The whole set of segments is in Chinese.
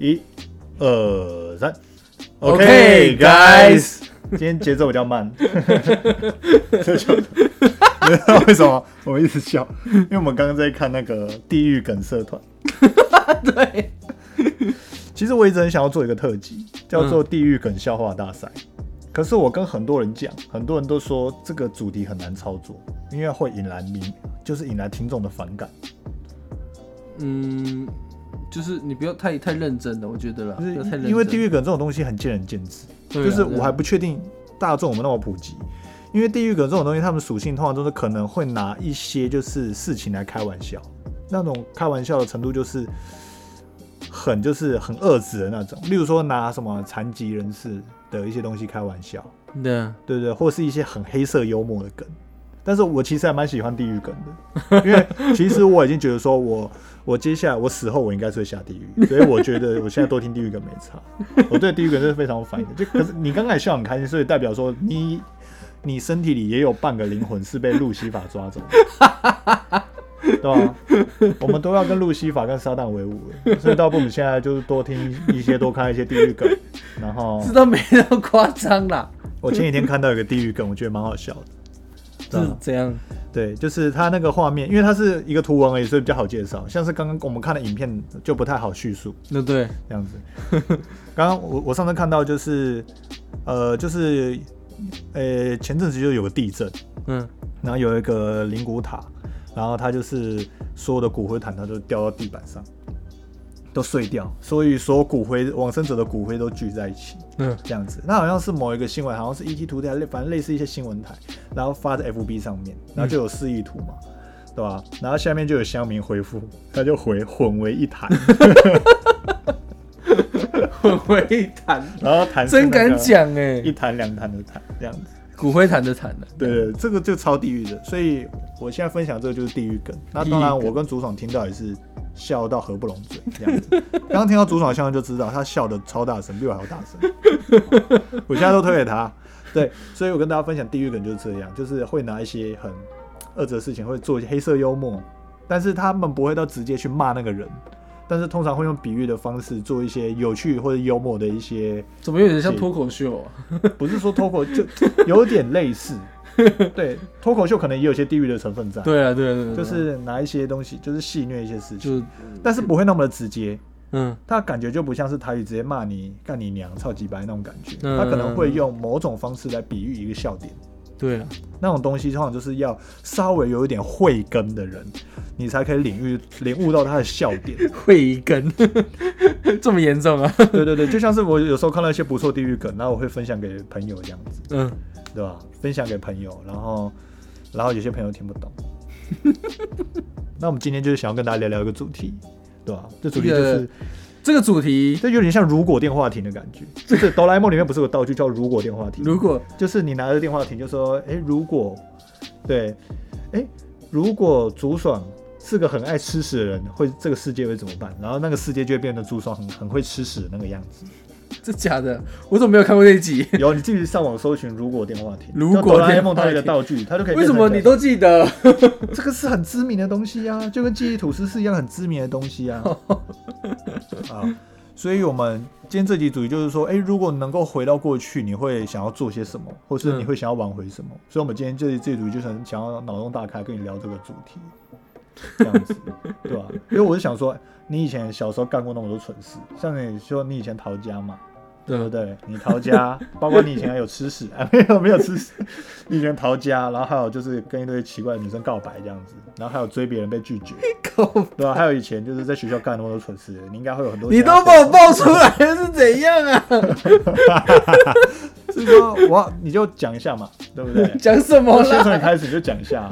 一、二、三。OK, guys 今天节奏比较慢，这就不知道为什么我们一直笑？因为我们刚刚在看那个地狱梗社团。对，其实我一直很想要做一个特辑，叫做地狱梗笑话大赛。可是我跟很多人讲，很多人都说这个主题很难操作，因为会引来民，就是引来听众的反感。嗯，就是你不要太太认真了，我觉得啦。因为地狱梗这种东西很见仁见智，啊就是我还不确定大众有没有那么普及。因为地狱梗这种东西，他们属性通常都是可能会拿一些就是事情来开玩笑，那种开玩笑的程度就是很就是很恶质的那种。例如说拿什么残疾人士的一些东西开玩笑，对啊，对对，或是一些很黑色幽默的梗。但是我其实还蛮喜欢地狱梗的，因为其实我已经觉得说我我接下来我死后我应该是会下地狱，所以我觉得我现在多听地狱梗没差。我对地狱梗是非常有反应的。就可是你刚才笑很开心，所以代表说你你身体里也有半个灵魂是被路西法抓走的，对吧？我们都要跟路西法跟撒旦为伍了，所以倒不如现在就是多听一些，多看一些地狱梗，然后这都没那么夸张啦，我前几天看到一个地狱梗，我觉得蛮好笑的。是这样。对，就是它那个画面，因为它是一个图文而已，所以比较好介绍。像是刚刚我们看的影片就不太好叙述那对，这样子。刚刚我我上次看到就是，呃，就是，呃，前阵子就有个地震，嗯，然后有一个灵骨塔，然后它就是所有的骨灰坛它都掉到地板上，都碎掉，所以所有骨灰往生者的骨灰都聚在一起。嗯，这样子。那好像是某一个新闻，好像是 ET 图台，类反正类似一些新闻台，然后发在 FB 上面，然后就有示意图嘛，对吧？然后下面就有乡民回复，他就回混为一谈，混为一谈，然后谈真敢讲哎、一谈两谈的谈这样子。骨灰坛的坛的，对对，这个就超地狱的，所以我现在分享这个就是地狱梗。那当然，我跟竹爽听到也是笑到合不拢嘴这样子。刚刚听到竹爽笑就知道他笑的超大声，比我还要大声。我现在都推给他。对，所以我跟大家分享地狱梗就是这样，就是会拿一些很恶质的事情，会做一些黑色幽默，但是他们不会到直接去骂那个人，但是通常会用比喻的方式做一些有趣或者幽默的一些怎么有点像脱口秀啊？不是说脱口就有点类似，对，脱口秀可能也有些地域的成分在，，对啊，对啊，对啊，就是拿一些东西，就是戏虐一些事情，就但是不会那么的直接，嗯。他感觉就不像是台语直接骂你干你娘、操鸡白那种感觉，嗯。他可能会用某种方式来比喻一个笑点，对啊，那种东西通常就是要稍微有一点慧根的人，你才可以领悟领悟到他的笑点。慧根，这么严重啊？对对对，就像是我有时候看到一些不错地狱梗，然后我会分享给朋友这样子。嗯，对吧？分享给朋友，然后，然后有些朋友听不懂。那我们今天就是想要跟大家聊聊一个主题，对吧？这主题就是，这个主题这有点像如果电话亭的感觉。就是哆啦 A 梦里面不是有道具叫如果电话亭？如果就是你拿着电话亭就说，哎，如果，对，哎，如果竹爽是个很爱吃屎的人，会这个世界会怎么办？然后那个世界就会变得竹爽很很会吃屎的那个样子。这假的，我怎么没有看过这一集？有，你自己上网搜寻如果电话亭，如果就哆啦 A 梦它有一个道具，它就可以为什么你都记得？这个是很知名的东西啊，就跟记忆吐司是一样很知名的东西啊。啊，所以我们今天这集主题就是说，哎、如果能够回到过去，你会想要做些什么，或是你会想要挽回什么？所以，我们今天这这集主题就是很想要脑洞大开，跟你聊这个主题，这样子，对吧？因为我是想说，你以前小时候干过那么多蠢事，像你说你以前逃家嘛，对不对？你逃家，包括你以前还有吃屎，啊，没有没有吃屎，你以前逃家，然后还有就是跟一堆奇怪的女生告白这样子，然后还有追别人被拒绝，对吧、还有以前就是在学校干那么多蠢事，你应该会有很多。你都把我爆出来是怎样啊？是说我你就讲一下嘛，对不对？讲什么先从你啦？开始你就讲一下。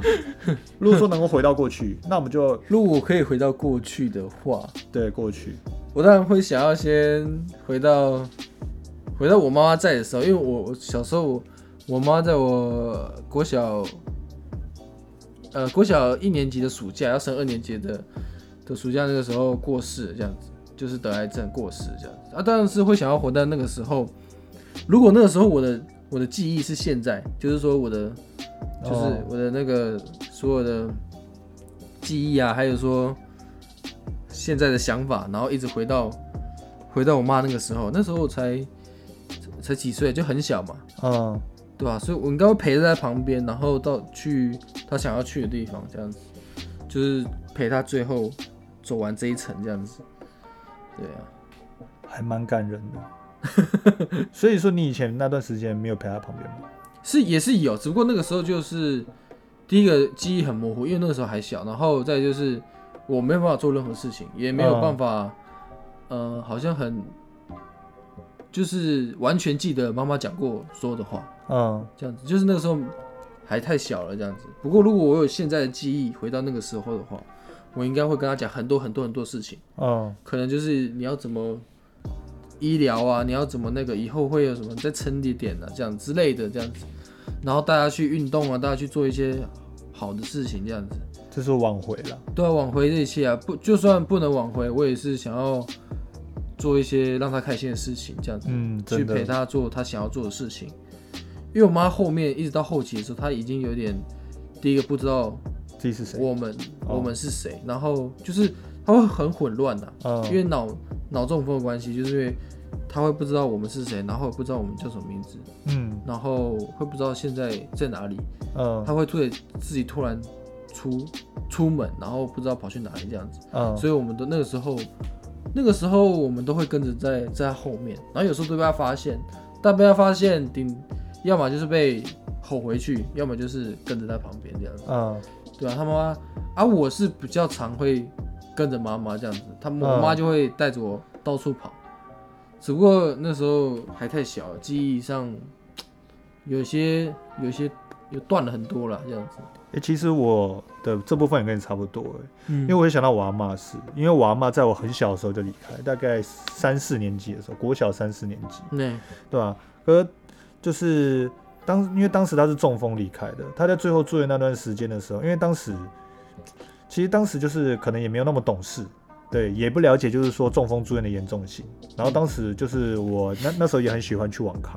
如果说能够回到过去，那我们就如果我可以回到过去的话，对过去，我当然会想要先回到回到我妈妈在的时候，因为我小时候我妈在我国小呃国小一年级的暑假要升二年级的的暑假那个时候过世，这样子就是得癌症过世这样子啊，当然是会想要活在那个时候。如果那个时候我的我的记忆是现在，就是说我的就是我的那个所有的记忆啊，还有说现在的想法，然后一直回到回回到我妈那个时候，那时候我才才几岁，就很小嘛，嗯，对吧、所以我应该会陪在旁边，然后到去他想要去的地方，这样子，就是陪他最后走完这一程，这样子。对啊，还蛮感人的。所以说你以前那段时间没有陪他旁边吗？是也是有，只不过那个时候就是第一个记忆很模糊，因为那个时候还小，然后再就是我没有办法做任何事情，也没有嗯办法，呃，好像很就是完全记得妈妈讲过说的话，嗯这样子，就是那个时候还太小了这样子。不过如果我有现在的记忆回到那个时候的话，我应该会跟他讲很多很多很多事情，嗯可能就是你要怎么医疗啊，你要怎么那个以后会有什么再撑一点啊，这样之类的这样子，然后大家去运动啊，大家去做一些好的事情这样子。这是挽回了。对啊，挽回这一切啊，不就算不能挽回，我也是想要做一些让他开心的事情，这样子。嗯，去陪。他做他想要做的事情。因为我妈后面一直到后期的时候，她已经有点第一个不知道自己是谁？我们、哦我们是谁，然后就是她会很混乱呐、嗯，因为脑脑中风的关系，就是因为她会不知道我们是谁，然后也不知道我们叫什么名字，嗯然后会不知道现在在哪里，嗯她会对自己突然出出门，然后不知道跑去哪里这样子。嗯所以我们的那个时候，那个时候我们都会跟着在在他后面，然后有时候都被他发现，但被他发现顶，要么就是被吼回去，要么就是跟着在旁边这样子，嗯对啊，他妈妈啊，我是比较常会跟着妈妈这样子，他们嗯我妈就会带着我到处跑，只不过那时候还太小，记忆上有些有些有断了很多了这样子，诶，其实我的这部分也跟你差不多诶，嗯。因为我会想到我阿妈是，因为我阿妈在我很小的时候就离开，大概三四年级的时候，国小三四年级，那对吧、可是就是当因为当时她是中风离开的，她在最后住院那段时间的时候，因为当时其实当时就是可能也没有那么懂事，对，也不了解就是说中风住院的严重性。然后当时就是我那那时候也很喜欢去网咖，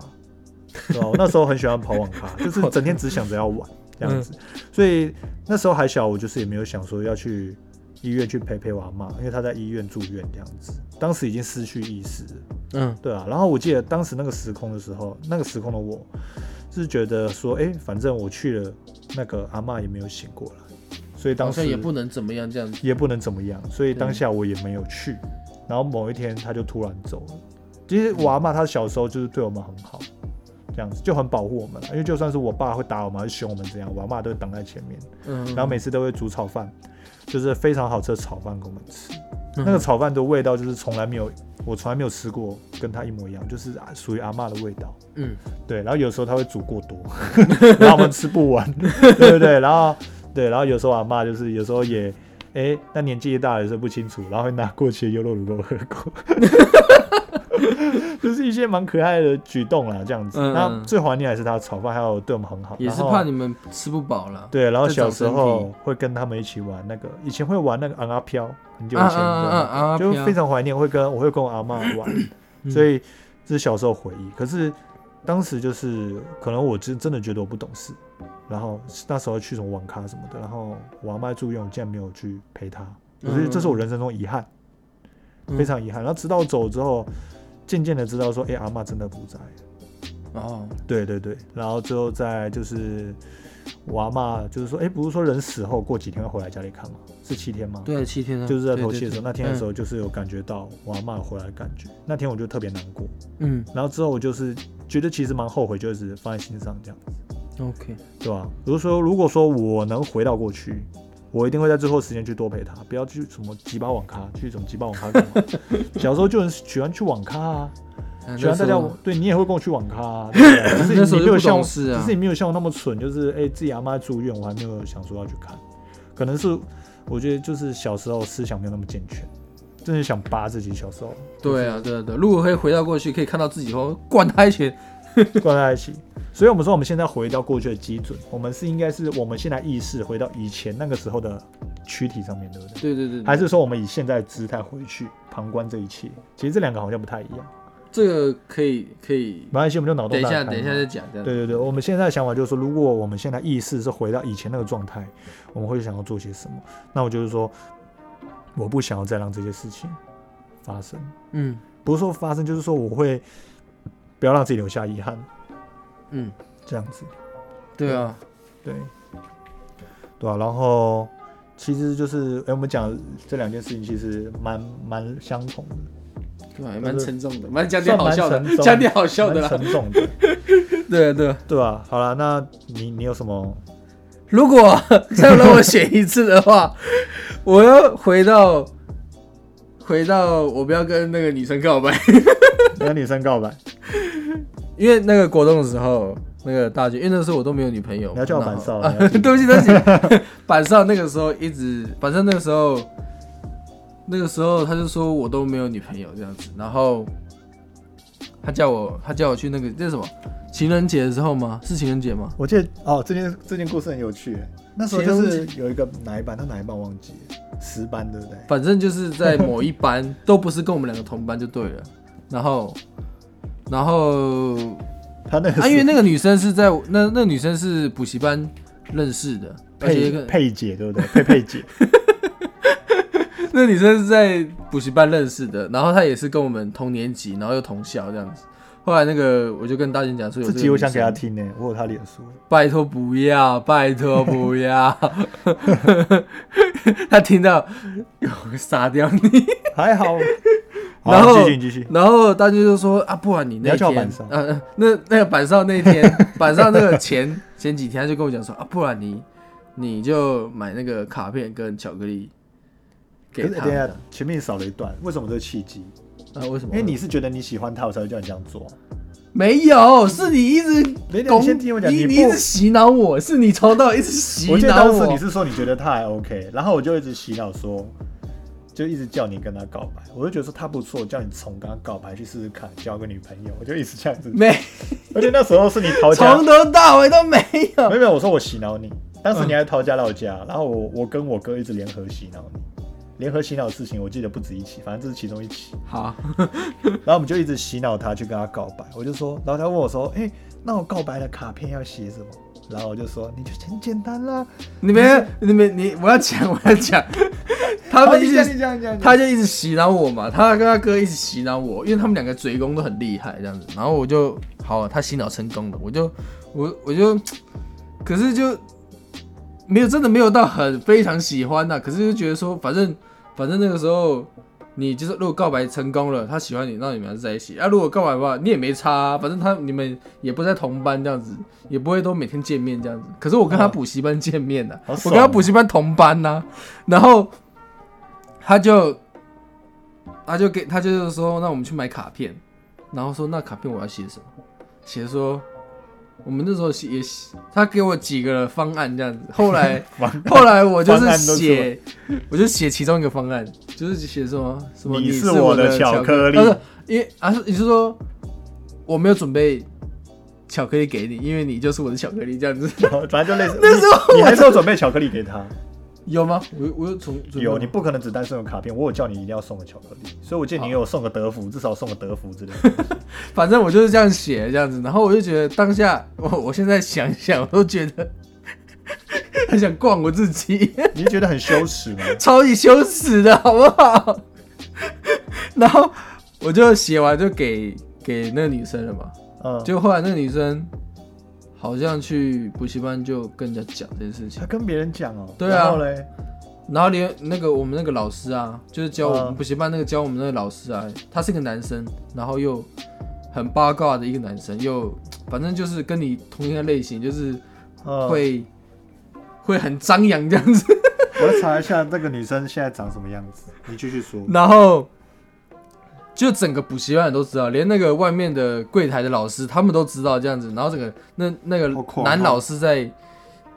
对吧？我那时候很喜欢跑网咖，就是整天只想着要玩这样子，所以那时候还小，我就是也没有想说要去医院去陪陪我阿妈，因为她在医院住院这样子，当时已经失去意识了。嗯对啊，然后我记得当时那个时空的时候，那个时空的我是觉得说，哎，反正我去了，那个阿妈也没有醒过来，所以当好时像也不能怎么样这样子，也不能怎么样，所以当下我也没有去。然后某一天他就突然走了。其实我阿妈她小时候就是对我们很好，这样子就很保护我们了，因为就算是我爸会打我们、还是凶我们这样，我阿嬷都会挡在前面，嗯，然后每次都会煮炒饭，就是非常好吃的炒饭给我们吃。嗯那个炒饭的味道就是从来没有，我从来没有吃过跟它一模一样，就是啊属于阿妈的味道。嗯对，然后有时候他会煮过多，然后我们吃不完，对不对？然后对，然后有时候阿妈就是有时候也，哎，那年纪一大了也是不清楚，然后会拿过去的优酪乳给我喝过，就是一些蛮可爱的举动啦，这样子。嗯那最怀念还是他的炒饭，还有对我们很好，也是怕你们吃不饱了。对，然后小时候体会跟他们一起玩那个，以前会玩那个昂阿飘，很久以前啊啊啊的啊啊就非常怀念，会跟我会跟我阿妈玩，嗯所以这是小时候回忆。可是当时就是可能我真真的觉得我不懂事，然后那时候去什么网咖什么的，然后我阿妈住院，我竟然没有去陪她，我觉得这是我人生中遗憾，嗯非常遗憾。然后直到走之后，渐渐的知道说，哎、阿妈真的不在。哦，对对对，然后之后再就是我阿妈就是说，哎，不是说人死后过几天会回来家里看吗？是七天吗？对，七天啊，就是在头七的时候，那天的时，候就是有感觉到我阿妈回来的感觉，那天我就特别难过，嗯。然后之后我就是觉得其实蛮后悔，就是放在心上这样，OK，对吧？比如说，如果说我能回到过去。我一定会在最后时间去多陪他，不要去什么吉巴网咖，去什么吉巴网咖干嘛？小时候就很喜欢去网咖啊，啊喜欢大家对你也会跟我去网咖、啊，对不对 只是你没有像我，懂事啊只是你没有像我那么蠢，就是哎、自己阿妈住院，我还没有想说要去看，可能是我觉得就是小时候思想没有那么健全，真的想扒自己小时候，对啊，对啊对啊，如果可以回到过去，可以看到自己后灌他一拳，关在一起。所以我们说我们现在回到过去的基准，我们是应该是我们现在意识回到以前那个时候的躯体上面，对不对？对对对，对还是说我们以现在的姿态回去旁观这一切？其实这两个好像不太一样。这个可以可以，没关系，我们就脑洞等一下等一下再讲，对对对，我们现在的想法就是说，如果我们现在意识是回到以前那个状态，我们会想要做些什么？那我就是说，我不想要再让这些事情发生。嗯不是说发生，就是说我会不要让自己留下遗憾，嗯，这样子。对啊，对，对啊，然后其实就是，哎、我们讲这两件事情其实蛮蛮相同的，对蛮沉重的，蛮讲点好笑的讲点好笑的蛮啦。沉重的，对 啊对啊，对吧、好了，那你你有什么？如果再让我选一次的话，我要回到回到我不要跟那个女生告白，跟女生告白？因为那个国中的时候，那个大学，因为那时候我都没有女朋友。你要叫我板少啊对不起对不起，板少那个时候一直，反正那个时候那个时候他就说我都没有女朋友这样子，然后他叫我他叫我去那个这是什么情人节的时候吗？是情人节吗？我记得哦，这件这件故事很有趣。那时候就是有一个哪一班，他哪一班忘记了，十班对不对？反正就是在某一班，都不是跟我们两个同班就对了。然后，然后他那个啊，因为那个女生是在那那女生是补习班认识的，而且佩跟佩姐对不对？佩佩姐，那个女生是在补习班认识的，然后她也是跟我们同年级，然后又同校这样子。后来那个我就跟大姐讲说有这这个女生，集我想给他听呢，我有他脸书。拜托不要，拜托不要。他听到，我杀掉你。还，好然后继续继续。然后大家就说啊，不然你那天板，上呃，那那个板上那天，板上那个前前几天他就跟我讲说啊，不然你你就买那个卡片跟巧克力给他。前面少了一段，为什么这个契机？啊，为什么？因为你是觉得你喜欢他，我才会叫你这样做。没有，是你一直你先听我讲，你一直洗脑我，是你从头到尾一直洗我记得脑当时你是说你觉得他还 OK，然后我就一直洗脑说，就一直叫你跟他告白，我就觉得说他不错，叫你从跟他告白去试试看，交个女朋友，我就一直这样子。没 而且那时候是你逃家，从头到尾都没有。没有没有，我说我洗脑你，当时你还逃家到家，然后我我跟我哥一直联合洗脑你，联合洗脑的事情我记得不止一起，反正这是其中一起。好，然后我们就一直洗脑他去跟他告白，我就说，然后他问我说，哎、那我告白的卡片要写什么？然后我就说，你就很简单啦，你们你们你我要讲我要讲，他们一直他就一直洗脑我嘛，他跟他哥一直洗脑我，因为他们两个嘴功都很厉害这样子。然后我就好，他洗脑成功了，我就我我就，可是就没有真的没有到很非常喜欢呐、可是就觉得说，反正反正那个时候你就是如果告白成功了，他喜欢你，那你们还是在一起。啊，如果告白的话，你也没差、啊，反正他你们也不在同班这样子，也不会都每天见面这样子。可是我跟他补习班见面的、我跟他补习班同班呐、然后他就他就给他就是说，那我们去买卡片，然后说那卡片我要写什么？写说我们那时候写也写，他给我几个方案这样子。后来后来我就是写，我就写其中一个方案，就是写什么什么你是是我的的巧克力不是因为啊是你是说我没有准备巧克力给你，因为你就是我的巧克力这样子。反正就类似。那时候你你还是有准备巧克力给他，有吗？我我有从有，你不可能只单送有卡片，我有叫你一定要送个巧克力，所以我建议你有送个德芙，至少送个德芙之类的。反正我就是这样写这样子，然后我就觉得当下 我我现在想一想，我都觉得 很想逛我自己，你觉得很羞耻吗？超级羞耻的好不好？然后我就写完就给给那个女生了嘛，嗯，结果后来那个女生好像去补习班就跟人家讲这件事情他，跟别人讲哦。对啊然后嘞，然后连那个我们那个老师啊，就是教我们嗯补习班那个教我们那个老师啊，他是个男生，然后又很八卦的一个男生，又反正就是跟你同一个类型，就是嗯，会、会很张扬这样子。我来查一下这个女生现在长什么样子。你继续说。然后就整个补习班人都知道，连那个外面的柜台的老师他们都知道这样子。然后整个那那个男老师在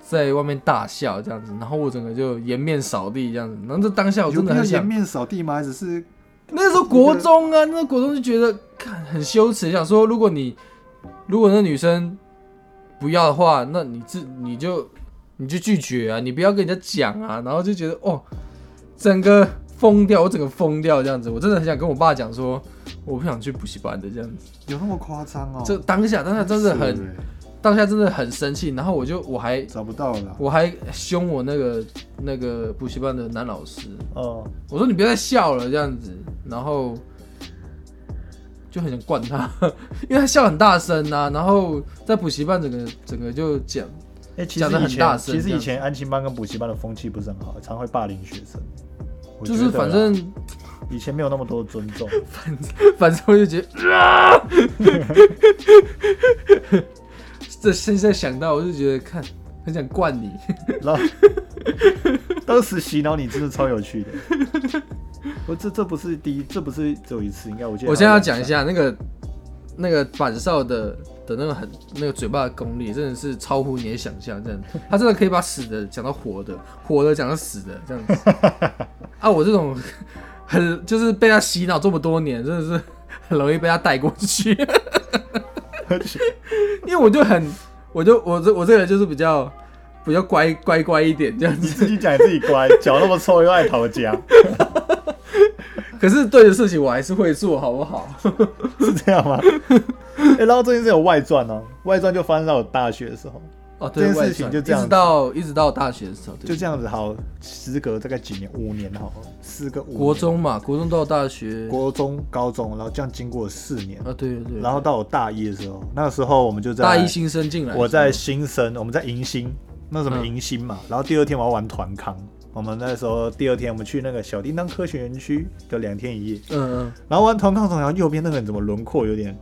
在外面大笑这样子，然后我整个就颜面扫地这样子。然后这当下我真的很想，面扫地吗？还只是那时候国中啊，那时候国中就觉得看很羞耻，想说如果你如果那女生不要的话，那你自你就你就拒绝啊，你不要跟人家讲啊，然后就觉得哦，整个疯掉，我整个疯掉这样子，我真的很想跟我爸讲说，我不想去补习班的这样子。有那么夸张哦？这当下当下真的很欸当下真的很生气，然后我就我还找不到了。我还凶我那个那个补习班的男老师，哦，我说你别再笑了这样子，然后就很想灌他，因为他笑很大声啊，然后在补习班整个整个就讲，哎、其讲得很实以前大声其实以前安亲班跟补习班的风气不是很好，常会霸凌学生。我就是反正以前没有那么多尊重，反正我就觉得，啊、这现在想到我就觉得看很想灌你，然后 当时洗脑你真的超有趣的。我这这不是第一，这不是只有一次，应该我记得。我现在要讲一，下那个那个板少的的那个很那个嘴巴的功力，真的是超乎你的想象，真的，他真的可以把死的讲到活的，活的讲到死的这样子。啊，我这种很就是被他洗脑这么多年，真的是很容易被他带过去，因为我就很，我就我这我这个人就是比较比较乖乖乖一点这样你子，自己讲你自己乖，脚那么臭又爱逃家，可是对的事情我还是会做，好不好？是这样吗？哎、然后最近是有外传哦，外传就发生在我大学的时候，哦，对，这件事情就这样一直到一直到大学的时候，就这样子好，时隔大概几年，五年好了，四个五年国中嘛，国中到大学，国中、高中，然后这样经过四年，啊，对对对，然后到我大一的时候，那个时候我们就在大一新生进来，我在新生，我们在迎新，那什么嗯。迎新嘛，然后第二天我要玩团康，我们那时候第二天我们去那个小叮当科学园区，就两天一夜，嗯嗯。然后玩团康然后右边那个人怎么轮廓有点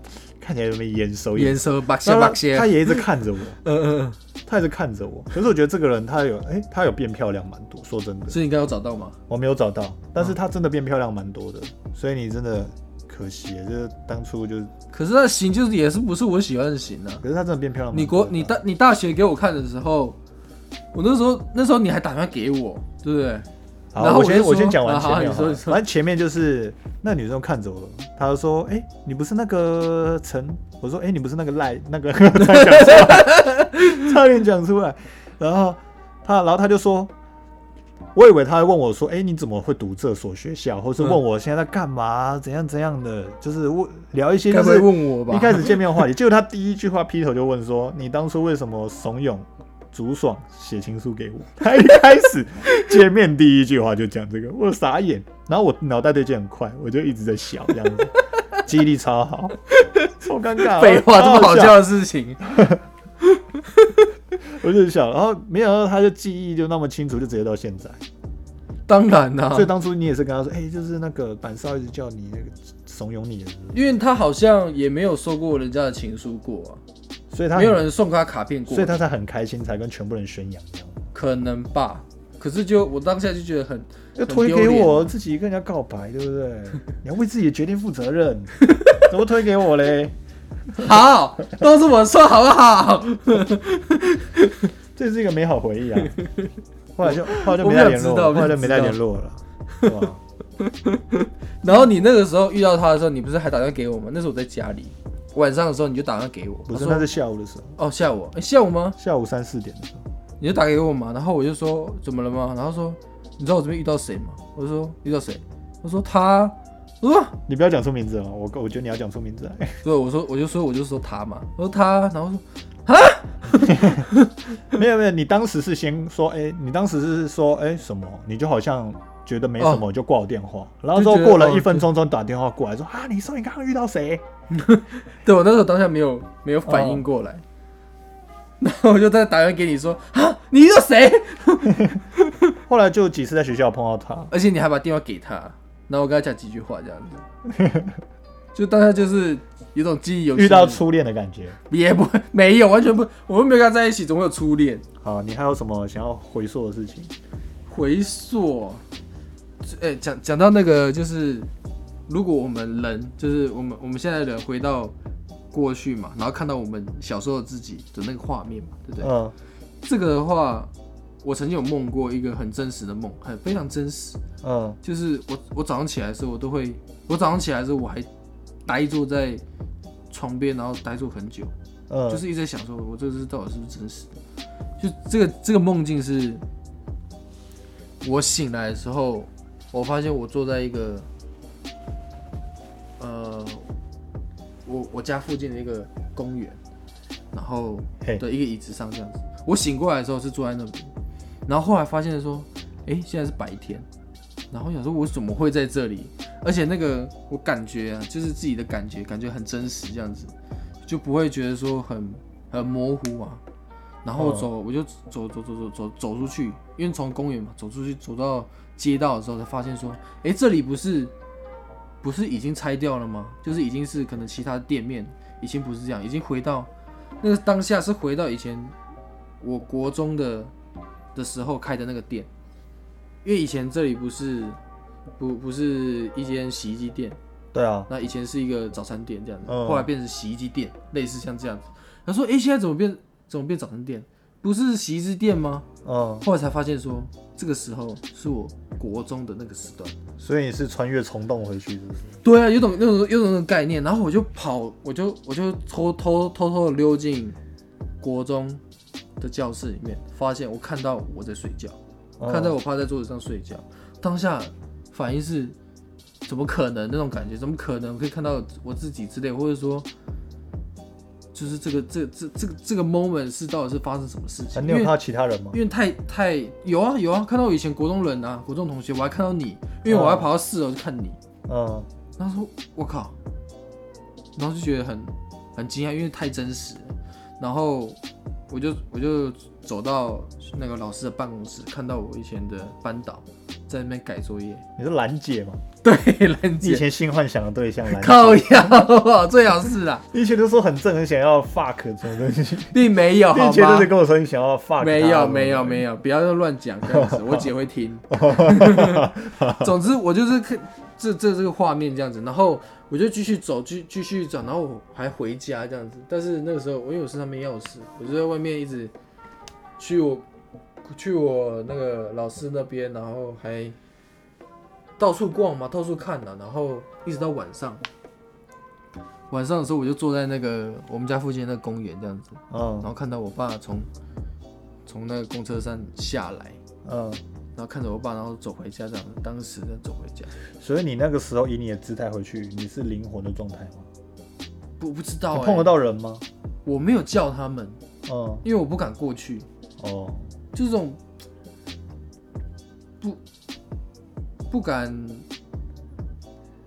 看起来有点眼熟嗯，眼颜色白些然后白些，他也一直看着我，嗯嗯嗯，他一直看着我，可是我觉得这个人他有，哎、他有变漂亮蛮多，说真的，所以你刚刚有找到吗？我没有找到，但是他真的变漂亮蛮多的，所以你真的可惜了，就是当初就是，可是那型就是也是不是我喜欢的型啊。可是他真的变漂亮蛮你。国你大你大学给我看的时候，我那时候那时候你还打电话给我，对不对？好，我先我先讲完前面反正前面就是那女生看着我，她就说：“哎、你不是那个陈？”我说：“哎、你不是那个赖那个？” 差点讲出来，差点讲出来。然后她，然后她就说：“我以为她会问我说：‘哎、你怎么会读这所学校？’或是问嗯我现在在干嘛，怎样怎样的，就是问聊一些就是问我吧？一开始见面的话题。结果她第一句话劈头就问说：‘你当初为什么怂恿竹爽写情书给我？’ 他一开始。见面第一句话就讲这个，我傻眼，然后我脑袋对接很快，我就一直在笑，这样子，记忆力超好，超尴尬。废话，这么好笑，的事情，我就笑，然后没想到他的记忆就那么清楚，就直接到现在。当然啦、所以当初你也是跟他说，哎、就是那个板少一直叫你那个怂恿你，是是因为他好像也没有收过人家的情书过啊，所以他没有，人送他卡片过，所以他才很开心，才跟全部人宣扬这样。可能吧。可是就我当下就觉得很要推给我，自己跟人家告白，对不对？你要为自己的决定负责任，怎么推给我嘞？好，都是我错，好不好？这是一个美好回忆啊。后来就后来就我没再联络后来就没再联络了？然后你那个时候遇到他的时候，你不是还打电话给我吗？那时候我在家里，晚上的时候你就打算给我，不是，那是下午的时候，哦下午，哎、下午吗？下午三四点的时候。你就打给我嘛，然后我就说怎么了吗？然后说你知道我这边遇到谁吗？我就说遇到谁？他说他，我说你不要讲出名字了，我我觉得你要讲出名字来。对，我说我就说我就说他嘛，我说他，然后说啊 没有没有，你当时是先说，哎、你当时是说，哎、什么？你就好像觉得没什么，就挂我电话。然后之后过了一分钟之后打电话过来说，啊，你说你刚刚遇到谁？对我那时候当下没有没有反应过来，然后我就在打电话给你说啊，你遇到谁？后来就几次在学校碰到他，而且你还把电话给他，然后我跟他讲几句话这样子，就当下就是有种记忆犹新，遇到初恋的感觉。也不没有完全不，我们没有跟他在一起，怎么会有初恋？好，你还有什么想要回溯的事情？回溯，哎、讲讲到那个，就是如果我们人，就是我们我们现在的人回到过去嘛，然后看到我们小时候自己的那个画面嘛，对不对？嗯这个的话，我曾经有梦过一个很真实的梦，很非常真实。嗯就是我我早上起来的时候，我都会，我早上起来的时候我还呆坐在床边，然后呆坐很久，嗯，就是一直在想说，我这是到底是不是真实的？就这个这个梦境是，我醒来的时候，我发现我坐在一个，家附近的一个公园，然后嘿的一个椅子上这样子。我醒过来的时候是坐在那边，然后后来发现说，哎、现在是白天，然后想说我怎么会在这里？而且那个我感觉啊，就是自己的感觉，感觉很真实，这样子就不会觉得说很很模糊啊。然后走，我就走走走走走走出去，因为从公园嘛走出去，走到街道的时候才发现说，哎，这里不是不是已经拆掉了吗？就是已经是可能其他店面已经不是这样，已经回到那个当下是回到以前我国中的的时候开的那个店，因为以前这里不是不不是一间洗衣机店，对啊，那以前是一个早餐店这样子，嗯后来变成洗衣机店，类似像这样子。他说，哎，现在怎么变？怎么变早餐店？不是洗衣机店吗？嗯，后来才发现说，这个时候是我国中的那个时段。所以你是穿越虫洞回去，是不是？对啊，有种那种有种那种概念。然后我就跑，我就我就偷偷偷偷的溜进国中的教室里面，发现我看到我在睡觉，嗯看到我趴在桌子上睡觉。当下反应是，怎么可能那种感觉？怎么可能可以看到我自己之类，或者说，就是这个这这这个这个 moment 是到底是发生什么事情？啊你有看到其他人吗因？为太太有啊有啊，看到我以前国中人啊，国中同学，我还看到你，因为我还跑到四楼去看你，嗯，然后说我靠，然后就觉得很很惊讶，因为太真实，然后我就我就走到那个老师的办公室，看到我以前的班导在那边改作业，你是兰姐嘛？对，兰你以前性幻想的对象 靠腰，最好是啦，你以前都说很正，很想要 fuck 这种东西，并没有，以前都是？跟我说你想要 fuck，没有没有有，没有，不要乱讲这样子，我姐会听。总之我就是看这这这个画面这样子，然后我就继续走，继继续走，然后我还回家这样子。但是那个时候我因为我身上没钥匙，我就在外面一直去我去我那个老师那边，然后还到处逛嘛，到处看呐、然后一直到晚上。晚上的时候，我就坐在那个我们家附近的那个公园这样子，嗯。然嗯后看到我爸从从那个公车上下来，嗯，然后看着我爸，然后走回家，这样当时的走回家，所以你那个时候以你的姿态回去，你是灵魂的状态吗？不不知道、碰得到人吗？我没有叫他们，嗯，因为我不敢过去，哦，就这种不不敢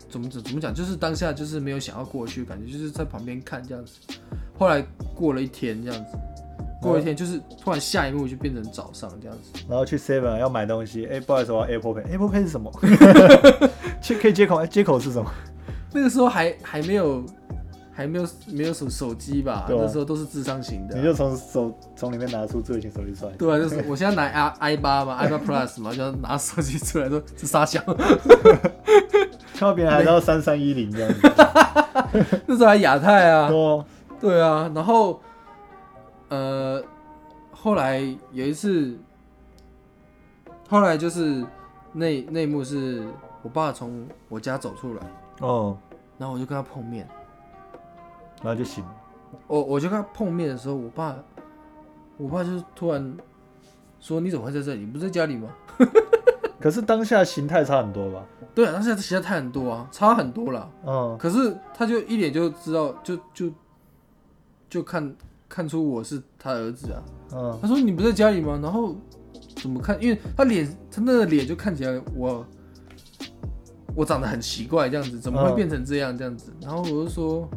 怎么怎怎么讲，就是当下就是没有想要过去，感觉就是在旁边看这样子。后来过了一天这样子，过了一天就是突然下一幕就变成早上这样子。然后去 Seven 要买东西，哎、不好意思，我要 Apple Pay，Apple Pay 是什么？接可以接口，哎接口是什么？那个时候还还没有还没有没有什么手机吧，啊。那时候都是智商型的。啊、你就从手从里面拿出智慧型手机出来。对啊，就是我现在拿 i i 八嘛，i 八 Plus 嘛，就拿手机出来说是傻小，看到别人还要三三一零这样子，那时候还亚太啊，说对啊，然后呃，后来有一次，后来就是那那一幕是我爸从我家走出来，哦，然后我就跟他碰面，然后就醒了。我我就跟他碰面的时候，我爸我爸就突然说你怎么会在这里？你不是在家里吗？可是当下形态差很多吧？对啊，但是实在太很多啊，差很多了。嗯，可是他就一脸就知道，就就就看看出我是他儿子啊。嗯，他说你不在家里吗？然后怎么看？因为他脸，他那个脸就看起来我我长得很奇怪这样子，怎么会嗯变成这样这样子？然后我就说，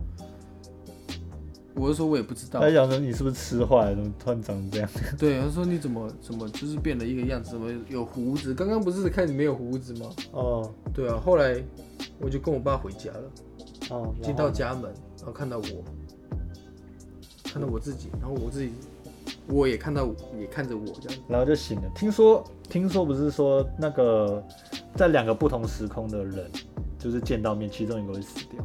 我就说我也不知道他。想说你是不是吃坏了，怎么突然长成这样？对，他说你怎么怎么就是变了一个样子？怎么有胡子？刚刚不是看你没有胡子吗？哦对啊，后来我就跟我爸回家了。哦，进到家门，然后看到我，看到我自己，然后我自己，我也看到，也看着我这样。然后就醒了。听说听说不是说那个在两个不同时空的人，就是见到面，其中一个会死掉。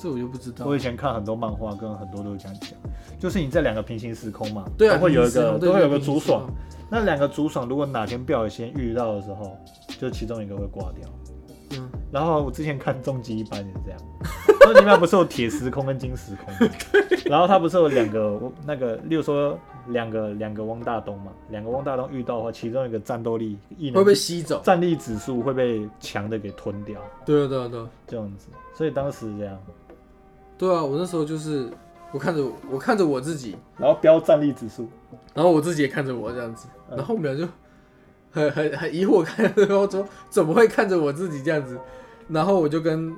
这我就不知道我。以前看很多漫画，跟很多都这样讲，就是你在两个平行时空嘛，对啊，都会有一个都会有个主爽那两个主爽如果哪天不小心遇到的时候，就其中一个会挂掉。嗯，然后我之前看终极一班也是这样，终极一班不是有铁时空跟金时空吗？然后它不是有两个那个，例如说两个两个汪大东嘛，两个汪大东遇到的话，其中一个战斗力异能会被吸走。战力指数会被强的给吞掉，对啊，对啊，对啊，这样子。所以当时这样，对啊，我那时候就是我看着我看着我自己，然后标战力指数，然后我自己也看着我这样子，嗯然后我们俩就很很很疑惑看着对方说怎么会看着我自己这样子？然后我就跟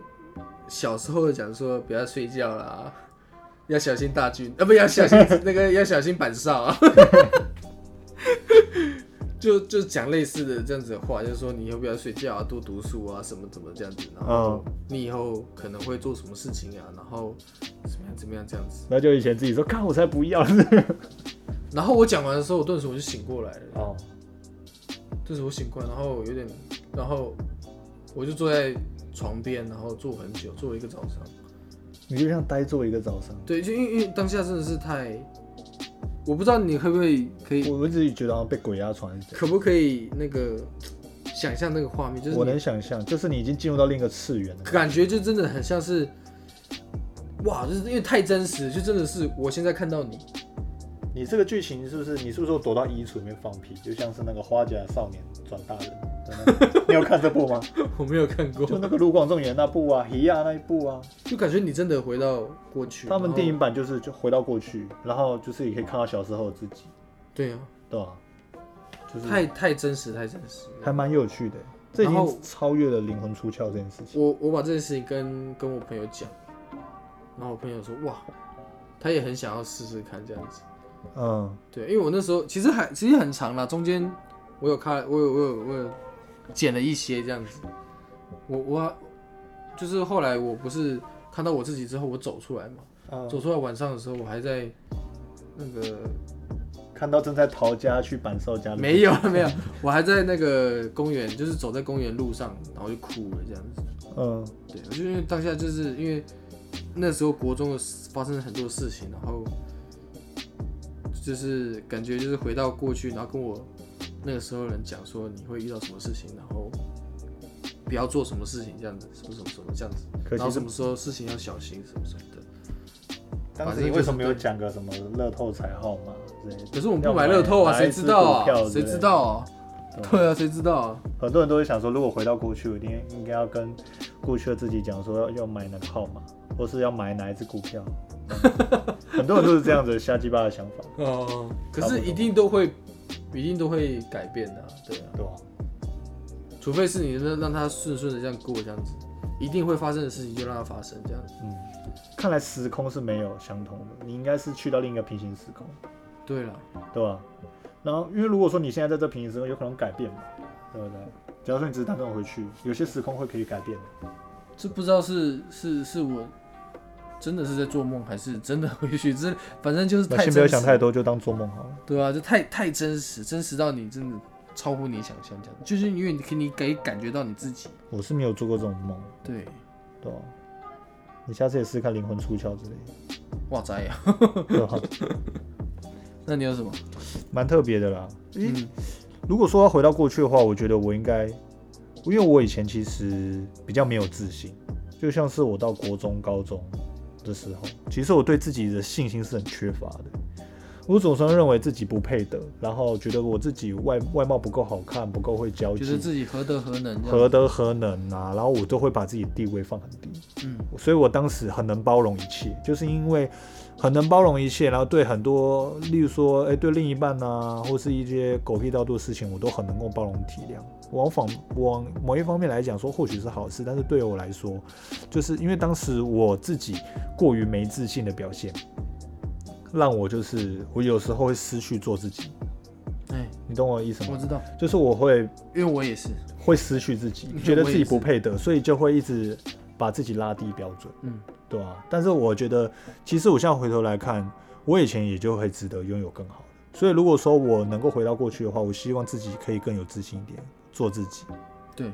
小时候讲说，不要睡觉啦，要小心大军，啊，不要小心 那个要小心板少啊。就就讲类似的这样子的话，就是说你以后不要睡觉啊，多读书啊，什么怎么这样子，然后你以后可能会做什么事情啊，然后怎么样怎么样这样子。那就以前自己说，看我才不要。然后我讲完的时候，我顿时我就醒过来了。哦，顿时我醒过来，然后有点，然后我就坐在床边，然后坐很久，坐了一个早上。你就像呆坐一个早上。对，就因为因为当下真的是太。我不知道你会不会可以，我自己觉得好像被鬼压床。可不可以那个想象那个画面？就是我能想象，就是你已经进入到另一个次元了，感觉就真的很像是，哇，就是因为太真实，就真的是我现在看到你。你这个剧情是不是？你是不是躲到衣橱里面放屁？就像是那个花甲少年转大人。你有看这部吗？我没有看过。就那个卢广仲演那部啊，《一亚》那一部啊，就感觉你真的回到过去。他们电影版就是就回到过去，然后就是也可以看到小时候的自己。对啊，对啊，就是太太真实，太真实，还蛮有趣的。这已经超越了灵魂出窍这件事情。我我把这件事情跟跟我朋友讲，然后我朋友说哇，他也很想要试试看这样子。嗯，对，因为我那时候其实还其实很长啦，中间我有看，我有我有我有剪了一些这样子。我我就是后来我不是看到我自己之后，我走出来嘛，走出来晚上的时候，我还在那个看到正在逃家去板少家，没有没有，我还在那个公园，就是走在公园路上，然后就哭了这样子。嗯，对，我就因为当下就是因为那时候国中的发生了很多事情，然后。就是感觉就是回到过去，然后跟我那个时候人讲说你会遇到什么事情，然后不要做什么事情这样子，什么什么什么这样子，然后什么时候事情要小心什么什么的。当时你为什么没有讲个什么乐透彩号码可是我们不买乐透啊，谁知道啊？谁知道啊？对啊，谁知道啊？很多人都会想说，如果回到过去，我一定应该要跟过去的自己讲说要要买哪个号码，或是要买哪一只股票。很多人都是这样子瞎鸡巴的想法哦，可是一定都会，一定都会改变的，对啊，对啊，除非是你让让他顺顺的这样过这样子，一定会发生的事情就让它发生这样子。嗯，看来时空是没有相同的，你应该是去到另一个平行时空。对了，对吧？然后因为如果说你现在在这平行时空，有可能改变嘛，对不对？假如说你只是打算回去，有些时空会可以改变的。这不知道是是是我。真的是在做梦，还是真的回去？这反正就是太……先不要想太多，就当做梦好了。对啊，就太太真实，真实到你真的超乎你想象，这样就是因为你可你可以感觉到你自己。我是没有做过这种梦。对，对啊。你下次也试看灵魂出窍之类的。哇塞呀！那你有什么？蛮特别的啦。嗯，如果说要回到过去的话，我觉得我应该，因为我以前其实比较没有自信，就像是我到国中、高中。的时候，其实我对自己的信心是很缺乏的。我总是认为自己不配得，然后觉得我自己外外貌不够好看，不够会交际，觉得自己何德何能，何德何能啊？然后我都会把自己地位放很低。嗯，所以我当时很能包容一切，就是因为很能包容一切，然后对很多，例如说，哎，对另一半啊，或是一些狗屁倒多的事情，我都很能够包容体谅。往反往某一方面来讲，说或许是好事，但是对我来说，就是因为当时我自己过于没自信的表现，让我就是我有时候会失去做自己。哎，你懂我的意思吗？我知道，就是我会，因为我也是会失去自己，觉得自己不配得，所以就会一直把自己拉低标准。嗯，对啊。但是我觉得，其实我现在回头来看，我以前也就会值得拥有更好的。所以如果说我能够回到过去的话，我希望自己可以更有自信一点。做自己，对，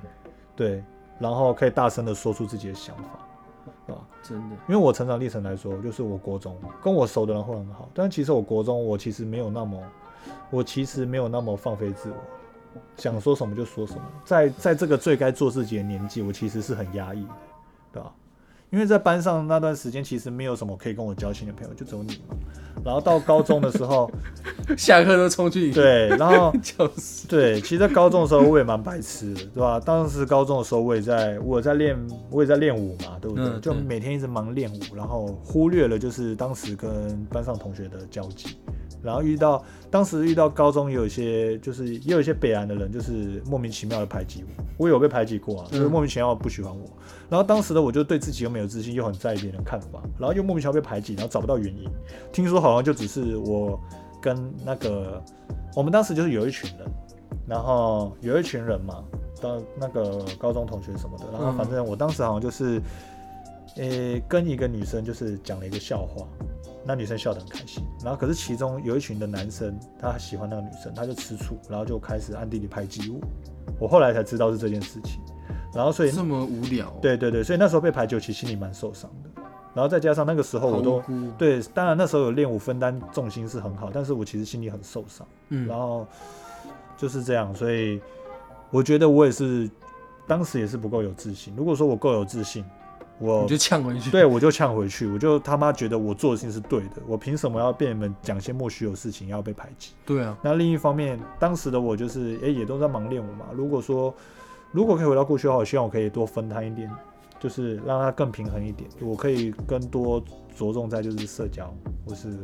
对，然后可以大声的说出自己的想法，啊，真的，因为我成长历程来说，就是我国中跟我熟的人会很好，但其实我国中我其实没有那么，我其实没有那么放飞自我，想说什么就说什么，在在这个最该做自己的年纪，我其实是很压抑的，对吧？因为在班上那段时间，其实没有什么可以跟我交心的朋友，就只有你嘛。然后到高中的时候，下课都冲去对，然后 对，其实，在高中的时候我也蛮白痴的，对吧？当时高中的时候，我也在我在练，我也在练舞嘛，对不对？就每天一直忙练舞，然后忽略了就是当时跟班上同学的交际，然后遇到当时遇到高中也有一些就是也有一些北岸的人，就是莫名其妙的排挤我，我有被排挤过啊，就莫名其妙地不喜欢我。然后当时的我就对自己又没有自信，又很在意别人的看法，然后又莫名其妙被排挤，然后找不到原因。听说好像就只是我跟那个我们当时就是有一群人，然后有一群人嘛，到那个高中同学什么的，然后反正我当时好像就是，诶、跟一个女生就是讲了一个笑话，那女生笑得很开心，然后可是其中有一群的男生他喜欢那个女生，他就吃醋，然后就开始暗地里排挤我，我后来才知道是这件事情，然后所以这么无聊，，对对对，所以那时候被排挤，我其实心里蛮受伤的，然后再加上那个时候我都，对，当然那时候有练舞分担重心是很好，但是我其实心里很受伤。嗯。然，后就是这样，所以我觉得我也是当时也是不够有自信。如果说我够有自信，我你就呛回去，对我就呛回去，我就他妈觉得我做的事情是对的，我凭什么要被你们讲些莫须有事情要被排挤？对啊，那另一方面，当时的我就是诶、也都在忙练舞嘛。如果说如果可以回到过去的话，我希望我可以多分摊一点，就是让他更平衡一点。我可以更多着重在就是社交或是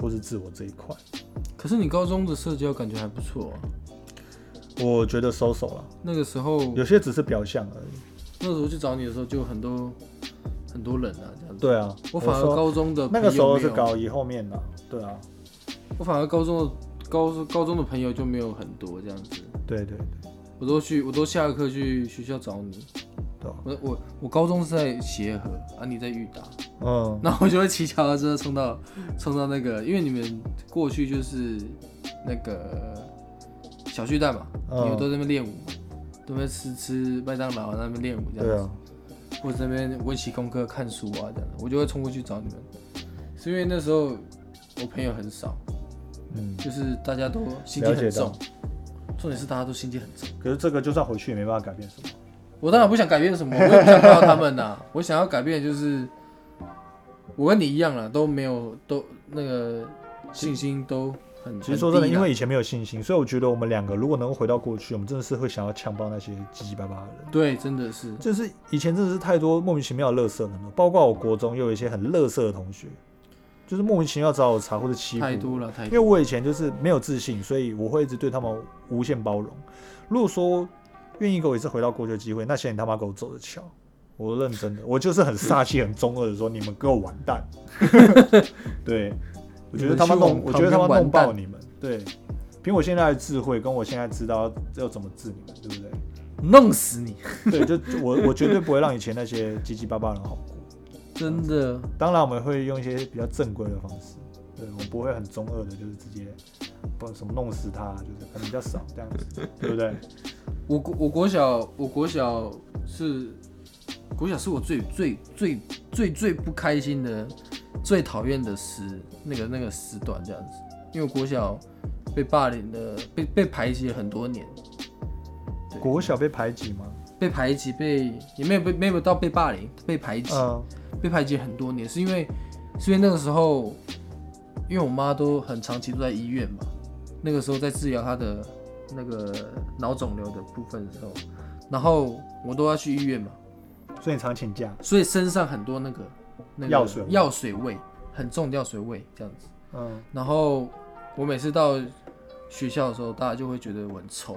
或是自我这一块。可是你高中的社交感觉还不错啊，我觉得收手了，那个时候有些只是表象而已。那时候去找你的时候，就很多很多人啊，这样子。对啊，我反而高中的那个时候是高一后面的，对啊，我反而高中的高高中的朋友就没有很多这样子，对对对。我都去，我都下了课去学校找你。对啊，我我我高中是在协和啊，你在裕达，嗯，然后我就会骑脚踏车冲到冲到那个，因为你们过去就是那个小巨蛋嘛，嗯。你们都在那边练舞嘛，都在吃吃麦当劳在那边练舞这样子，对啊，或者在那边温习功课、看书啊这样，我就会冲过去找你们，是因为那时候我朋友很少，嗯，就是大家都心机很重，重点是大家都心机很重。可是这个就算回去也没办法改变什么。我当然不想改变什么，我也不想看到他们呐、我想要改变的就是，我跟你一样了，都没有都那个信心都很。其实说真的，因为以前没有信心，所以我觉得我们两个如果能够回到过去，我们真的是会想要强暴那些唧唧巴巴的人。对，真的是就是以前真的是太多莫名其妙的乐色人了，包括我国中又有一些很乐色的同学，就是莫名其妙找我茬或者欺负。太多了，太因为。我以前就是没有自信，所以我会一直对他们无限包容。如果说愿意给我一次回到过去的机会，那些你他妈给我走着瞧。我认真的，我就是很 煞气、很中二的说，你们给我完蛋。对，我觉得他们弄，我觉得他妈旁边完蛋弄爆你们。对，凭我现在的智慧，跟我现在知道要怎么治你们，对不对？弄死你！对，就就我我绝对不会让以前那些七七八八的人好过。真的，当然，我们会用一些比较正规的方式，对我们不会很中二的，就是直接不什么弄死他，就是可能比较少这样子，对不对？我国我国小我国小是国小是我最最最最最不开心的、最讨厌的时那个那个时段这样子，因为国小被霸凌的被被排挤了很多年。国小被排挤吗？被排挤，被也没有被没有到被霸凌，被排挤，嗯被排挤很多年，是因为是因为那个时候，因为我妈都很长期都在医院嘛，那个时候在治疗她的那个脑肿瘤的部分的时候，然后我都要去医院嘛，所以你常请假。所以身上很多那个那个药水药水味，很重的药水味这样子。嗯，然后我每次到学校的时候，大家就会觉得我很臭，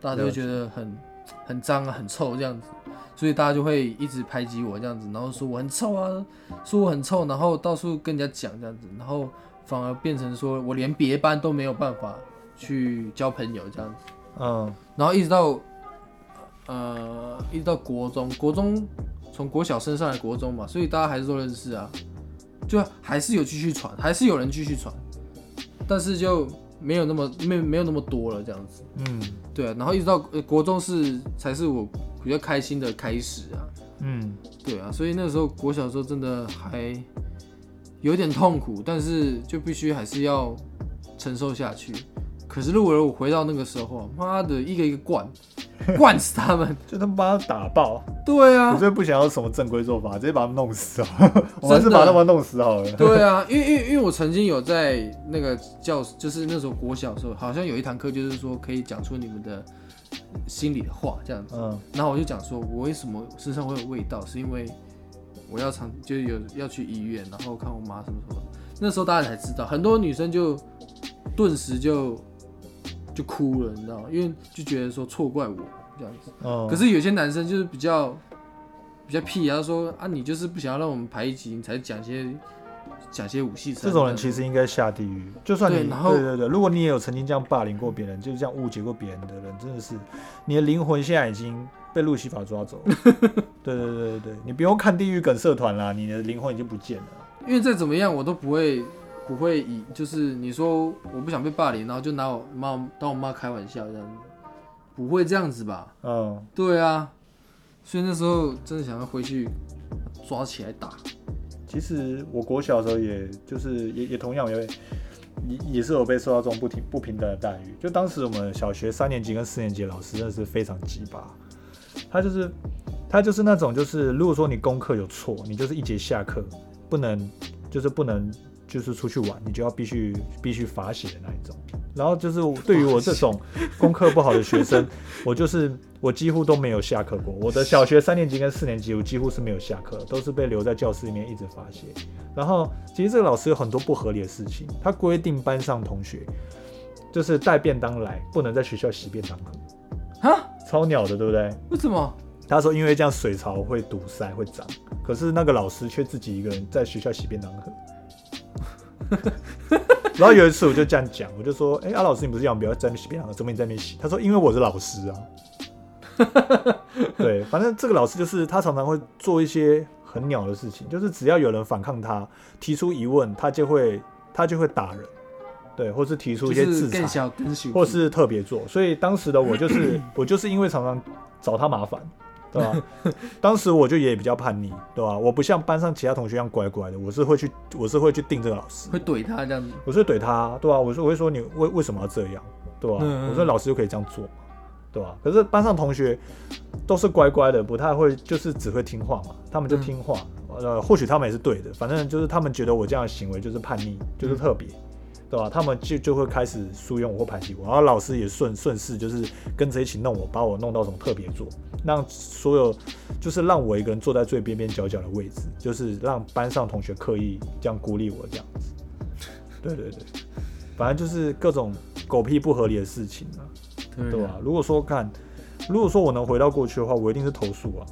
大家都会觉得很很脏啊，很臭这样子，所以大家就会一直排挤我这样子，然后说我很臭啊，说我很臭，然后到处跟人家讲这样子，然后反而变成说我连别班都没有办法去交朋友这样子，嗯，然后一直到呃一直到国中，国中从国小升上来国中嘛，所以大家还是都认识啊，就还是有继续传，还是有人继续传，但是就没有那么没没有那么多了这样子，嗯对啊，然后一直到、呃、国中是才是我比较开心的开始啊，嗯，对啊，所以那时候国小的时候真的还有点痛苦，但是就必须还是要承受下去。可是如果我回到那个时候，妈的，一个一个灌，灌死他们。就他们把他打爆。对啊，我最不想要什么正规做法，直接把他们弄死好了。我还是把他们弄死好了。对啊，因为因为因为我曾经有在那个教，就是那时候国小的时候，好像有一堂课就是说可以讲出你们的心里的话这样子。嗯然后我就讲说，我为什么身上会有味道，是因为我要常就有要去医院，然后看我妈什么什么，那时候大家才知道，很多女生就顿时就就哭了，你知道吗？因为就觉得说错怪我这样子。哦，可是有些男生就是比较比较屁啊，他说啊，你就是不想要让我们排一集，你才讲些讲些武戏。这种人其实应该下地狱。就算你对对对对，如果你也有曾经这样霸凌过别人，就是这样误解过别人的人，真的是你的灵魂现在已经被路西法抓走 对对对对，你不用看地狱梗社团啦，你的灵魂已经不见了。因为再怎么样我都不会不会以就是你说我不想被霸凌，然后就拿我妈当我妈开玩笑这样子，不会这样子吧？嗯，对啊，所以那时候真的想要回去抓起来打。其实我国小的时候，也就是也也同样有也也是有被受到这种不平不平等的待遇。就当时我们小学三年级跟四年级的老师真的是非常鸡巴，他就是他就是那种就是如果说你功课有错，你就是一节下课不能就是不能就是出去玩，你就要必须必须罚写的那一种。然后就是对于我这种功课不好的学生，我就是我几乎都没有下课过。我的小学三年级跟四年级，我几乎是没有下课，都是被留在教室里面一直罚写。然后其实这个老师有很多不合理的事情，他规定班上同学就是带便当来，不能在学校洗便当盒，啊？超鸟的，对不对？为什么？他说因为这样水槽会堵塞会脏，可是那个老师却自己一个人在学校洗便当盒。然后有一次我就这样讲，我就说：“哎、阿、老师，你不是要不要在那边洗便当？怎么你在那边洗？”他说：“因为我是老师啊。” 对，反正这个老师就是他常常会做一些很鸟的事情，就是只要有人反抗他，提出疑问，他就会他就会打人，对，或是提出一些制裁或是特别做，所以当时的我就是 我就是因为常常找他麻烦，对吧？当时我就也比较叛逆，对吧？我不像班上其他同学一样乖乖的，我是会去我是会去定这个老师，会怼他这样子。我是怼他，对吧？我说我会说你为为什么要这样，对吧？嗯嗯我说老师就可以这样做嘛，对吧？可是班上同学都是乖乖的，不太会就是只会听话嘛，他们就听话，呃，或许他们也是对的，反正就是他们觉得我这样的行为就是叛逆，就是特别。对吧？他们就就会开始疏远我或排挤我，然后老师也顺顺势就是跟着一起弄我，把我弄到什么特别座，让所有就是让我一个人坐在最边边角角的位置，就是让班上同学刻意这样孤立我这样子。对对对，反正就是各种狗屁不合理的事情啊，对对吧？如果说看，如果说我能回到过去的话，我一定是投诉啊。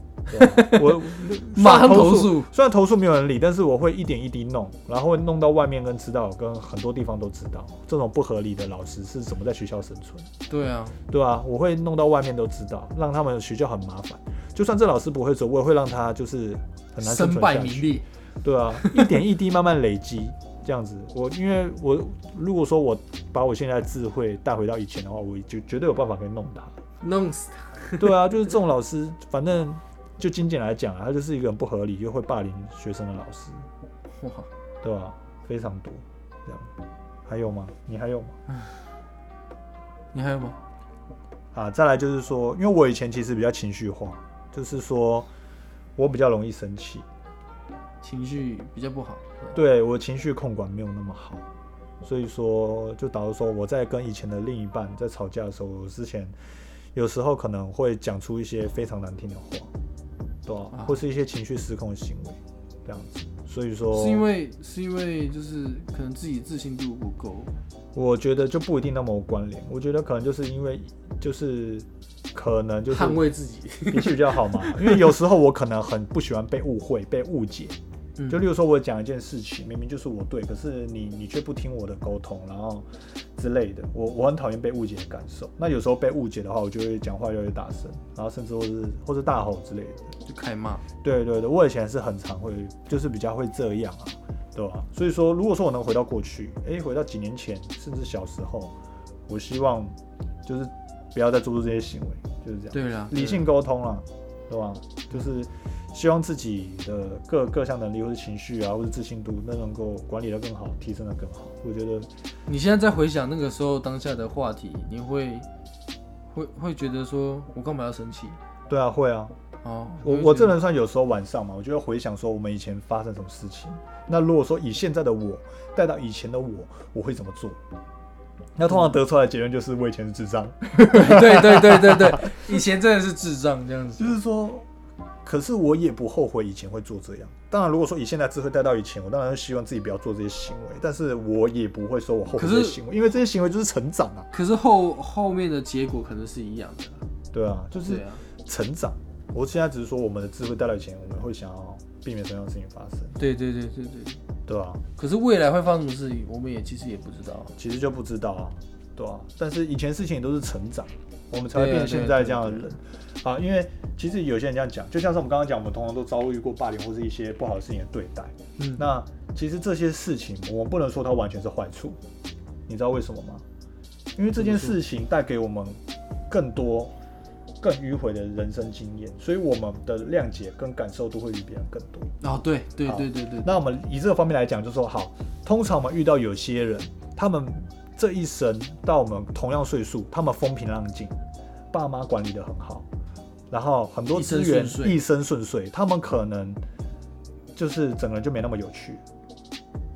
我 马上投诉，虽然投诉没有人理，但是我会一点一滴弄，然后会弄到外面跟知道，跟很多地方都知道这种不合理的老师是怎么在学校生存，对啊，对啊、我会弄到外面都知道，让他们学校很麻烦。就算这老师不会走，我也会让他就是很难生身败。名裂。对啊，一点一滴慢慢累积，这样子。我因为我如果说我把我现在的智慧带回到以前的话，我就绝对有办法可以弄他。弄死他对啊，就是这种老师，反正就经简来讲啊，他就是一个很不合理又会霸凌学生的老师，他，哇，对吧、非常多，这样。还有吗？你还有吗？你还有吗？啊，再来就是说，因为我以前其实比较情绪化，就是说我比较容易生气，情绪比较不好。对我情绪控管没有那么好，所以说就导致说我在跟以前的另一半在吵架的时候，我之前有时候可能会讲出一些非常难听的话，对吧、啊或是一些情绪失控的行为，这样子。所以说，是因为是因为就是可能自己自信度不够，我觉得就不一定那么有关联，我觉得可能就是因为就是可能就是捍卫自己。脾气比较好嘛，因为有时候我可能很不喜欢被误会、被误解。嗯就例如说，我讲一件事情，明明就是我对，可是你你却不听我的沟通，然后之类的，我我很讨厌被误解的感受。那有时候被误解的话，我就会讲话越来越大声，然后甚至或是或是大吼之类的。就开骂。对对对，我以前是很常会，就是比较会这样啊，对吧？所以说，如果说我能回到过去，诶，回到几年前，甚至小时候，我希望就是不要再做出这些行为，就是这样。对啦，理性沟通啦，对吧？就是希望自己的各各项能力，或是情绪啊，或是自信度，那能够管理的更好，提升的更好。我觉得你现在在回想那个时候当下的话题，你会会会觉得说，我干嘛要生气？对啊，会啊。哦，我我这人算有时候晚上嘛，我就会回想说我们以前发生什么事情。那如果说以现在的我带到以前的我，我会怎么做？那通常得出来的结论就是我以前是智障，对对对对对，以前真的是智障这样子。就是说可是我也不后悔以前会做这样。当然，如果说以现在智慧带到以前，我当然希望自己不要做这些行为，但是我也不会说我后悔这些行为，因为这些行为就是成长啊。可是后后面的结果可能是一样的。对啊，就是成长。我现在只是说我们的智慧带到以前，我们会想要避免什么样的事情发生，对对对对对。对啊、可是未来会发生什么事情，我们也其实也不知道。其实就不知道啊，对啊。但是以前事情也都是成长，我们才会变成现在这样的对人啊。因为其实有些人这样讲，就像是我们刚刚讲，我们通常都遭遇过霸凌或是一些不好的事情的对待。嗯，那其实这些事情，我们不能说它完全是坏处，你知道为什么吗？因为这件事情带给我们更多、更迂回的人生经验，所以我们的谅解跟感受都会比别人更多。哦，对对对对对，那我们以这个方面来讲，就说好，通常我们遇到有些人，他们这一生到我们同样岁数，他们风平浪静，爸妈管理的很好，然后很多资源一生顺遂他们可能就是整个人就没那么有趣，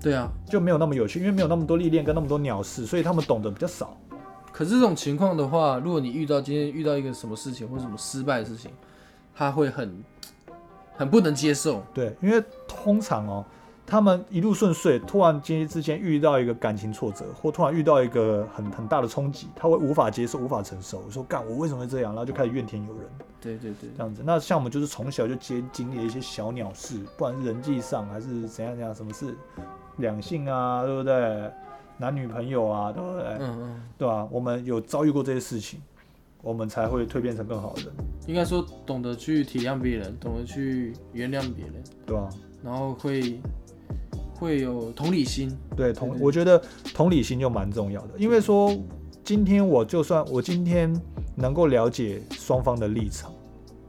对啊。就没有那么有趣，因为没有那么多历练跟那么多鸟事，所以他们懂得比较少。可是这种情况的话，如果你遇到今天遇到一个什么事情或者什么失败的事情，他会很很不能接受。对，因为通常哦，他们一路顺遂，突然间之间遇到一个感情挫折，或突然遇到一个很很大的冲击，他会无法接受、无法承受，我说干我为什么会这样，然后就开始怨天尤人对对对这，样子。那像我们就是从小就接经历了一些小鸟事，不管是人际上还是怎样怎样，什么事，两性啊，对不对？男女朋友啊，对不对？嗯嗯，对吧、我们有遭遇过这些事情，我们才会蜕变成更好的人，应该说懂得去体谅别人，懂得去原谅别人，对吧、然后会会有同理心。对同，对。我觉得同理心就蛮重要的，因为说今天我就算我今天能够了解双方的立场，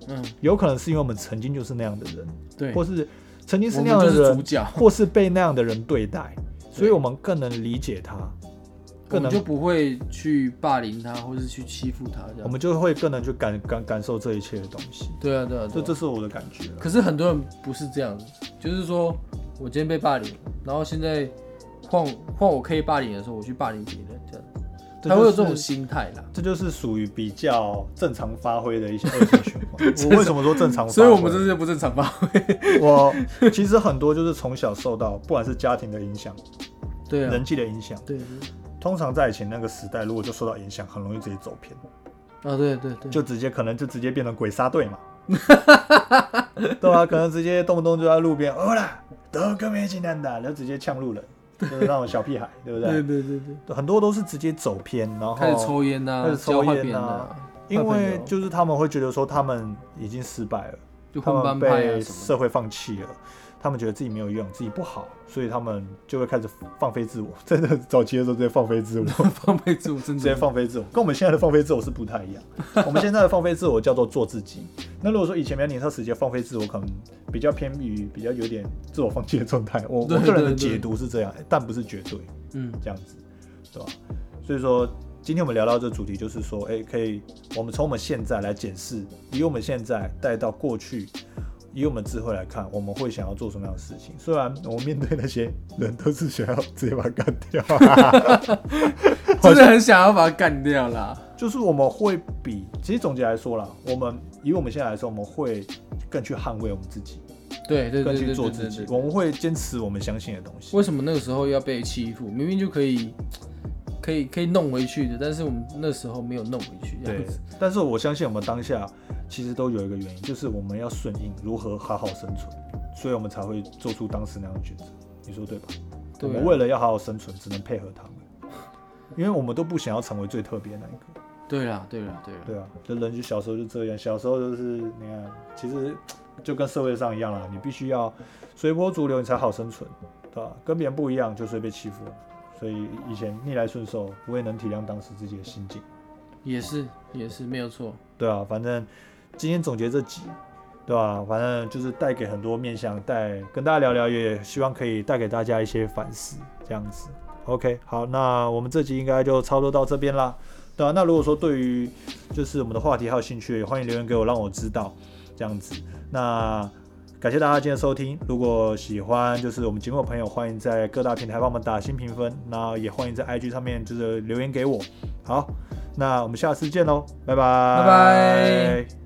嗯，有可能是因为我们曾经就是那样的人，对，或是曾经是那样的人，是主角，或是被那样的人对待，所以我们更能理解他，我更能就不会去霸凌他，或是去欺负他这样。我们就会更能去感感感受这一切的东西，对啊对啊，对啊。这这是我的感觉。可是很多人不是这样子，就是说我今天被霸凌，然后现在换换我可以霸凌的时候，我去霸凌别人，这样这就是才会有这种心态啦。这就是属于比较正常发挥的一些恶性循环。我为什么说正常发挥？所以我们这些不正常发挥？我其实很多就是从小受到，不管是家庭的影响、对啊，人际的影响，对对通常在以前那个时代，如果就受到影响，很容易直接走偏，啊，对对对，就直接可能就直接变成鬼杀队嘛。对啊，可能直接动不动就在路边，哦啦，都跟没进来的，然后直接呛路人，就是那种小屁孩，对不对？对？对对对，很多都是直接走偏，然后开始抽烟呐、开始抽烟呐，因坏朋友。为就是他们会觉得说他们已经失败了，就他们混班派啊被社会放弃了，他们觉得自己没有用，自己不好，所以他们就会开始放飞自我。真的早期的时候直接放飞自我，放飞自我，真直接放飞自我，跟我们现在的放飞自我是不太一样。我们现在的放飞自我叫做做自己。那如果说以前没有年少时间放飞自我，可能比较偏于比较有点自我放弃的状态。我我个人的解读是这样，但不是绝对嗯，这样子，对吧？所以说。今天我们聊到这主题，就是说，哎、可以，我们从我们现在来检视，以我们现在带到过去，以我们智慧来看，我们会想要做什么样的事情？虽然我们面对那些人都是想要直接把它干掉，真的很想要把它干掉啦。就是我们会比，其实总结来说啦，我们以我们现在来说，我们会更去捍卫我们自己，对对对对更去做自己，对我们会坚持我们相信的东西。为什么那个时候要被欺负？明明就可以，可以可以弄回去的，但是我们那时候没有弄回去，对。，但是我相信我们当下其实都有一个原因，就是我们要顺应如何好好生存，所以我们才会做出当时那样的选择。你说对吧？对啊我们为了要好好生存，只能配合他们，因为我们都不想要成为最特别的那一个。对啦，对啦，对啦，对啊，就人就小时候就这样，小时候就是你看，其实就跟社会上一样啦，你必须要随波逐流，你才好生存，对吧？跟别人不一样，就随被欺负了。所以以前逆来顺受，我也能体谅当时自己的心境。也是也是没有错。对啊，反正今天总结这集，对吧、反正就是带给很多面向，带跟大家聊聊，也希望可以带给大家一些反思，这样子。OK，好，那我们这集应该就差不多到这边啦。对啊，那如果说对于就是我们的话题还有兴趣，也欢迎留言给我，让我知道，这样子。那感谢大家今天收听，如果喜欢就是我们节目的朋友，欢迎在各大平台帮我们打新评分，那也欢迎在 IG 上面就是留言给我。好，那我们下次见喽，拜拜，拜拜。